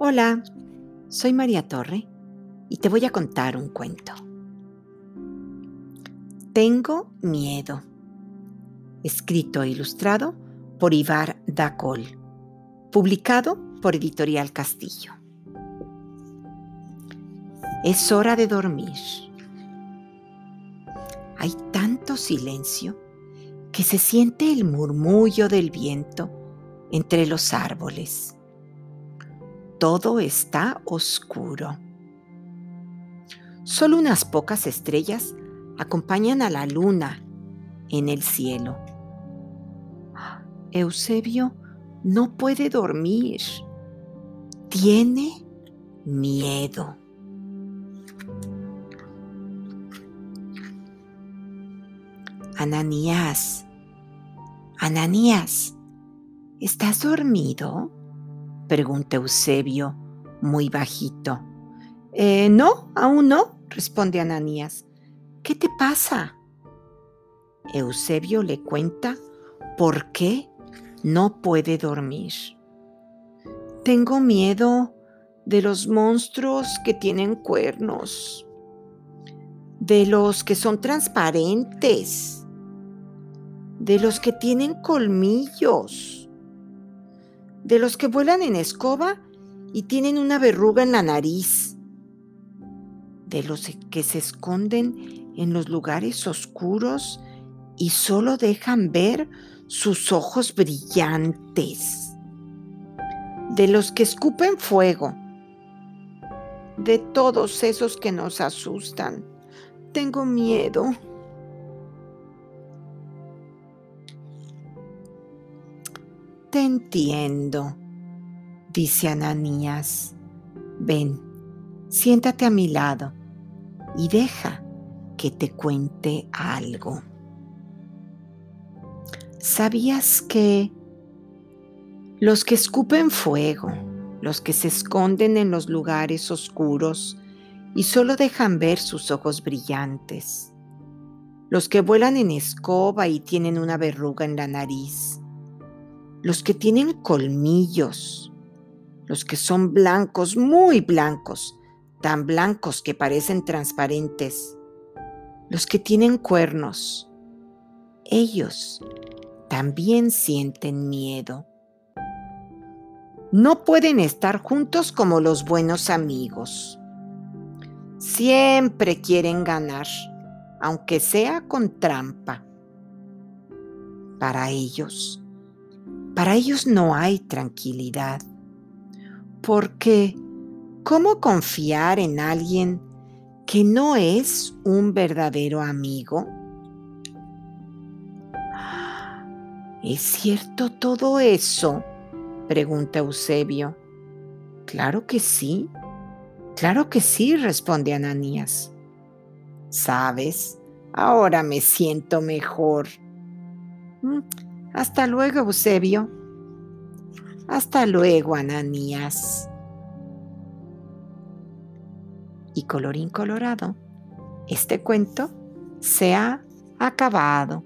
Hola, soy María Torre y te voy a contar un cuento. Tengo miedo. Escrito e ilustrado por Ibar Dacol. Publicado por Editorial Castillo. Es hora de dormir. Hay tanto silencio que se siente el murmullo del viento entre los árboles. Todo está oscuro. Solo unas pocas estrellas acompañan a la luna en el cielo. Eusebio no puede dormir. Tiene miedo. Ananías, Ananías, ¿estás dormido? Pregunta Eusebio muy bajito. Eh, no, aún no, responde Ananías. ¿Qué te pasa? Eusebio le cuenta por qué no puede dormir. Tengo miedo de los monstruos que tienen cuernos, de los que son transparentes, de los que tienen colmillos, de los que vuelan en escoba y tienen una verruga en la nariz, de los que se esconden en los lugares oscuros y solo dejan ver sus ojos brillantes, de los que escupen fuego, de todos esos que nos asustan. Tengo miedo. Entiendo, dice Ananías. Ven, siéntate a mi lado y deja que te cuente algo. ¿Sabías que los que escupen fuego, los que se esconden en los lugares oscuros y solo dejan ver sus ojos brillantes, los que vuelan en escoba y tienen una verruga en la nariz, los que tienen colmillos, los que son blancos, muy blancos, tan blancos que parecen transparentes, los que tienen cuernos, ellos también sienten miedo. No pueden estar juntos como los buenos amigos. Siempre quieren ganar, aunque sea con trampa. Para ellos, para ellos no hay tranquilidad, porque ¿cómo confiar en alguien que no es un verdadero amigo? ¿Es cierto todo eso? pregunta Eusebio. Claro que sí, claro que sí, responde Ananías. Sabes, ahora me siento mejor. Hasta luego, Eusebio. Hasta luego, Ananías. Y colorín colorado, este cuento se ha acabado.